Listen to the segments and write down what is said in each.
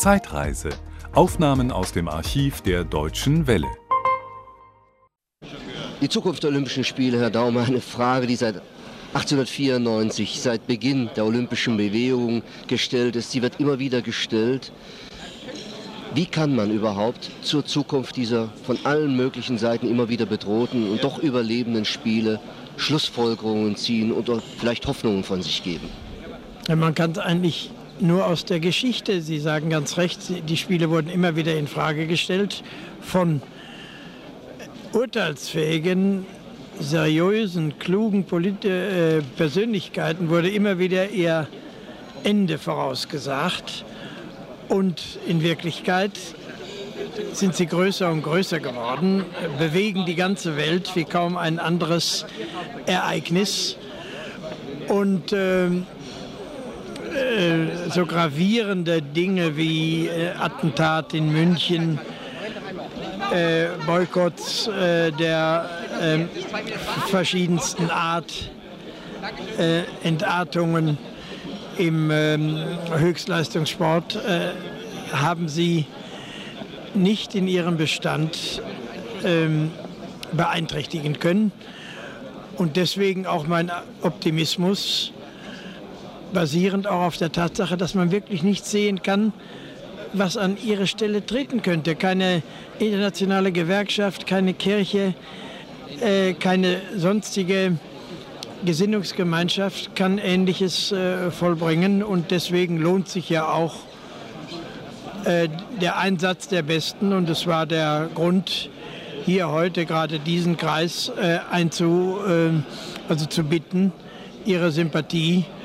Zeitreise. Aufnahmen aus dem Archiv der Deutschen Welle. Die Zukunft der Olympischen Spiele, Herr Daumer, eine Frage, die seit 1894, seit Beginn der olympischen Bewegung gestellt ist. Sie wird immer wieder gestellt. Wie kann man überhaupt zur Zukunft dieser von allen möglichen Seiten immer wieder bedrohten und doch überlebenden Spiele Schlussfolgerungen ziehen oder vielleicht Hoffnungen von sich geben? Man kann es eigentlich nur aus der Geschichte. Sie sagen ganz recht, die Spiele wurden immer wieder in Frage gestellt von urteilsfähigen, seriösen, klugen Polit äh, Persönlichkeiten wurde immer wieder ihr Ende vorausgesagt. Und in Wirklichkeit sind sie größer und größer geworden, bewegen die ganze Welt wie kaum ein anderes Ereignis. Und äh, äh, so gravierende Dinge wie äh, Attentat in München, äh, Boykotts äh, der ähm, verschiedensten Art, äh, Entartungen, im ähm, Höchstleistungssport haben sie nicht in ihrem Bestand ähm, beeinträchtigen können. Und deswegen auch mein Optimismus, basierend auch auf der Tatsache, dass man wirklich nicht sehen kann, was an ihre Stelle treten könnte. Keine internationale Gewerkschaft, keine Kirche, äh, keine sonstige Gesinnungsgemeinschaft kann Ähnliches äh, vollbringen und deswegen lohnt sich ja auch äh, der Einsatz der Besten und es war der Grund, hier heute gerade diesen Kreis äh, einzu, äh, also zu bitten, ihre Sympathie äh,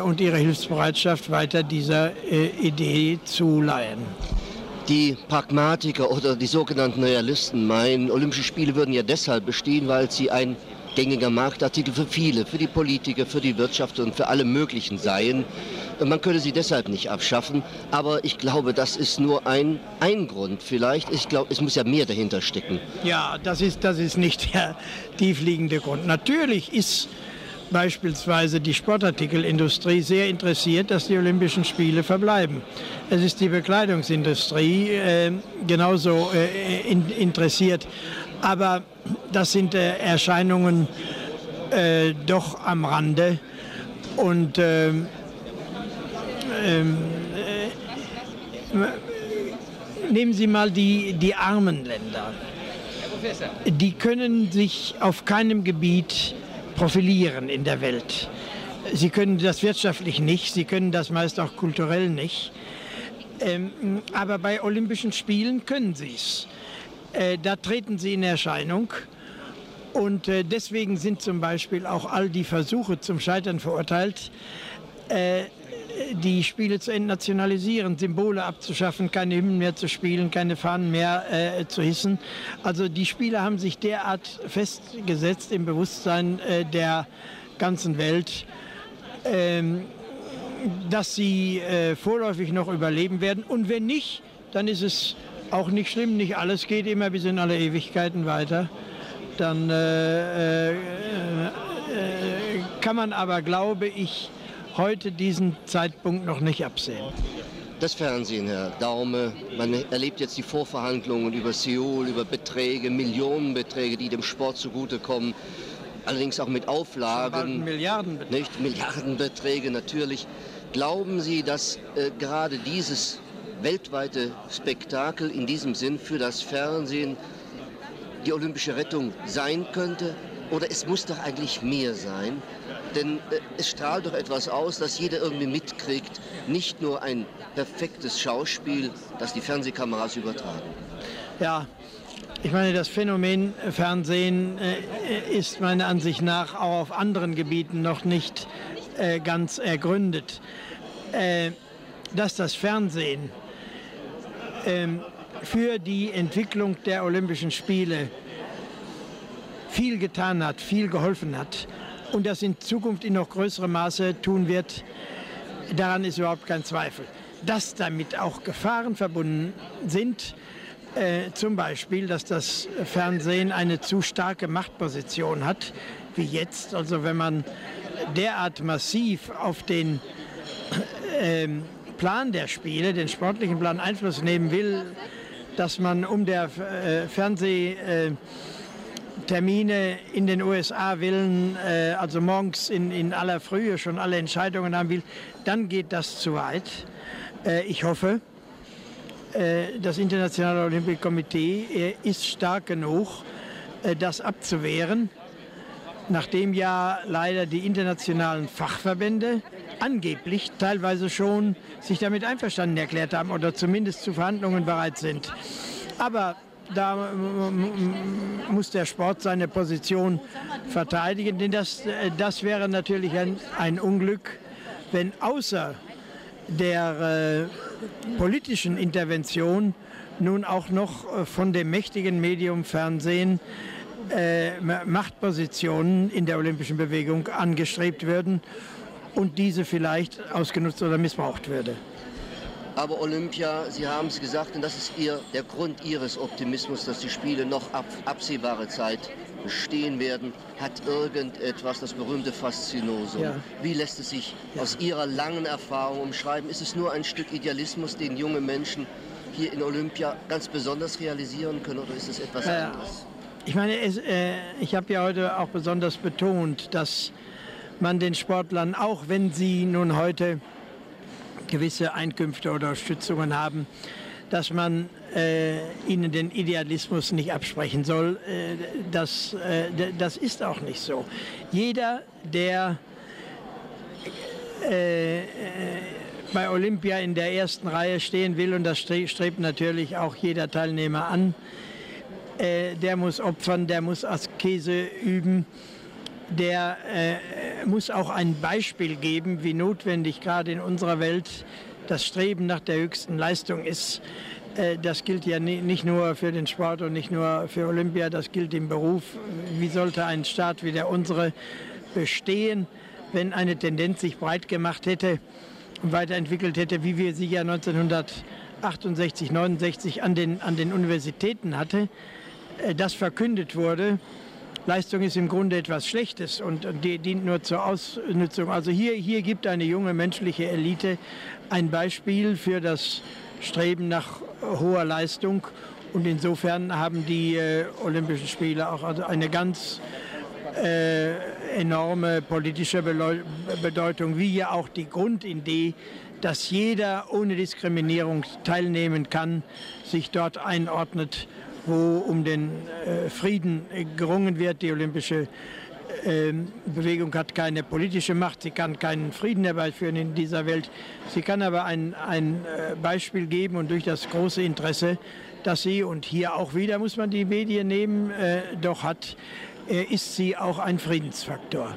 und ihre Hilfsbereitschaft weiter dieser äh, Idee zu leihen. Die Pragmatiker oder die sogenannten Realisten meinen, Olympische Spiele würden ja deshalb bestehen, weil sie ein gängiger Marktartikel für viele, für die Politiker, für die Wirtschaft und für alle möglichen seien. Man könne sie deshalb nicht abschaffen, aber ich glaube, das ist nur ein, ein Grund vielleicht. Ich glaube, es muss ja mehr dahinter stecken. Ja, das ist, das ist nicht der tiefliegende Grund. Natürlich ist beispielsweise die Sportartikelindustrie sehr interessiert, dass die Olympischen Spiele verbleiben. Es ist die Bekleidungsindustrie äh, genauso äh, in, interessiert. Aber das sind äh, Erscheinungen äh, doch am Rande. Und ähm, ähm, äh, nehmen Sie mal die, die armen Länder. Die können sich auf keinem Gebiet profilieren in der Welt. Sie können das wirtschaftlich nicht, sie können das meist auch kulturell nicht. Ähm, aber bei Olympischen Spielen können sie es. Äh, da treten sie in Erscheinung. Und äh, deswegen sind zum Beispiel auch all die Versuche zum Scheitern verurteilt, äh, die Spiele zu entnationalisieren, Symbole abzuschaffen, keine Hymnen mehr zu spielen, keine Fahnen mehr äh, zu hissen. Also die Spiele haben sich derart festgesetzt im Bewusstsein äh, der ganzen Welt, ähm, dass sie äh, vorläufig noch überleben werden. Und wenn nicht, dann ist es auch nicht schlimm, nicht alles geht immer bis in alle Ewigkeiten weiter. Dann äh, äh, äh, kann man aber, glaube ich, heute diesen Zeitpunkt noch nicht absehen. Das Fernsehen, Herr Daume, man erlebt jetzt die Vorverhandlungen über Seoul, über Beträge, Millionenbeträge, die dem Sport zugutekommen. Allerdings auch mit Auflagen. Milliardenbeträge. Nicht Milliardenbeträge natürlich. Glauben Sie, dass äh, gerade dieses weltweite Spektakel in diesem Sinn für das Fernsehen die olympische Rettung sein könnte? Oder es muss doch eigentlich mehr sein? Denn äh, es strahlt doch etwas aus, das jeder irgendwie mitkriegt. Nicht nur ein perfektes Schauspiel, das die Fernsehkameras übertragen. Ja, ich meine, das Phänomen Fernsehen äh, ist meiner Ansicht nach auch auf anderen Gebieten noch nicht äh, ganz ergründet. Äh, dass das Fernsehen ähm, für die Entwicklung der Olympischen Spiele viel getan hat, viel geholfen hat und das in Zukunft in noch größerem Maße tun wird, daran ist überhaupt kein Zweifel. Dass damit auch Gefahren verbunden sind, äh, zum Beispiel, dass das Fernsehen eine zu starke Machtposition hat, wie jetzt. Also wenn man derart massiv auf den äh, Plan der Spiele, den sportlichen Plan Einfluss nehmen will, dass man um der äh, Fernsehtermine in den USA willen, äh, also morgens in, in aller Frühe schon alle Entscheidungen haben will, dann geht das zu weit. Äh, ich hoffe, äh, das Internationale Olympische Komitee äh, ist stark genug, äh, das abzuwehren, nachdem ja leider die internationalen Fachverbände angeblich teilweise schon sich damit einverstanden erklärt haben oder zumindest zu Verhandlungen bereit sind. Aber da muss der Sport seine Position verteidigen, denn das, das wäre natürlich ein, ein Unglück, wenn außer der äh, politischen Intervention nun auch noch äh, von dem mächtigen Medium Fernsehen äh, Machtpositionen in der olympischen Bewegung angestrebt würden und diese vielleicht ausgenutzt oder missbraucht würde. Aber Olympia, Sie haben es gesagt, und das ist ihr, der Grund Ihres Optimismus, dass die Spiele noch ab, absehbare Zeit bestehen werden, hat irgendetwas, das berühmte Faszinosum. Ja. Wie lässt es sich ja. aus Ihrer langen Erfahrung umschreiben? Ist es nur ein Stück Idealismus, den junge Menschen hier in Olympia ganz besonders realisieren können, oder ist es etwas ja. anderes? Ich meine, es, äh, ich habe ja heute auch besonders betont, dass man den Sportlern, auch wenn sie nun heute gewisse Einkünfte oder Stützungen haben, dass man äh, ihnen den Idealismus nicht absprechen soll. Äh, das, äh, das ist auch nicht so. Jeder, der äh, bei Olympia in der ersten Reihe stehen will, und das strebt natürlich auch jeder Teilnehmer an, äh, der muss opfern, der muss Askese üben der äh, muss auch ein Beispiel geben, wie notwendig gerade in unserer Welt das Streben nach der höchsten Leistung ist. Äh, das gilt ja nicht nur für den Sport und nicht nur für Olympia, das gilt im Beruf. Wie sollte ein Staat wie der unsere bestehen, wenn eine Tendenz sich breit gemacht hätte und weiterentwickelt hätte, wie wir sie ja 1968, 69 an den, an den Universitäten hatte, äh, das verkündet wurde Leistung ist im Grunde etwas Schlechtes und die dient nur zur Ausnutzung. Also hier, hier gibt eine junge menschliche Elite ein Beispiel für das Streben nach hoher Leistung. Und insofern haben die äh, Olympischen Spiele auch also eine ganz äh, enorme politische Bedeutung, wie ja auch die Grundidee, dass jeder ohne Diskriminierung teilnehmen kann, sich dort einordnet wo um den äh, Frieden gerungen wird. Die olympische äh, Bewegung hat keine politische Macht, sie kann keinen Frieden herbeiführen in dieser Welt. Sie kann aber ein, ein äh, Beispiel geben und durch das große Interesse, das sie, und hier auch wieder muss man die Medien nehmen, äh, doch hat, äh, ist sie auch ein Friedensfaktor.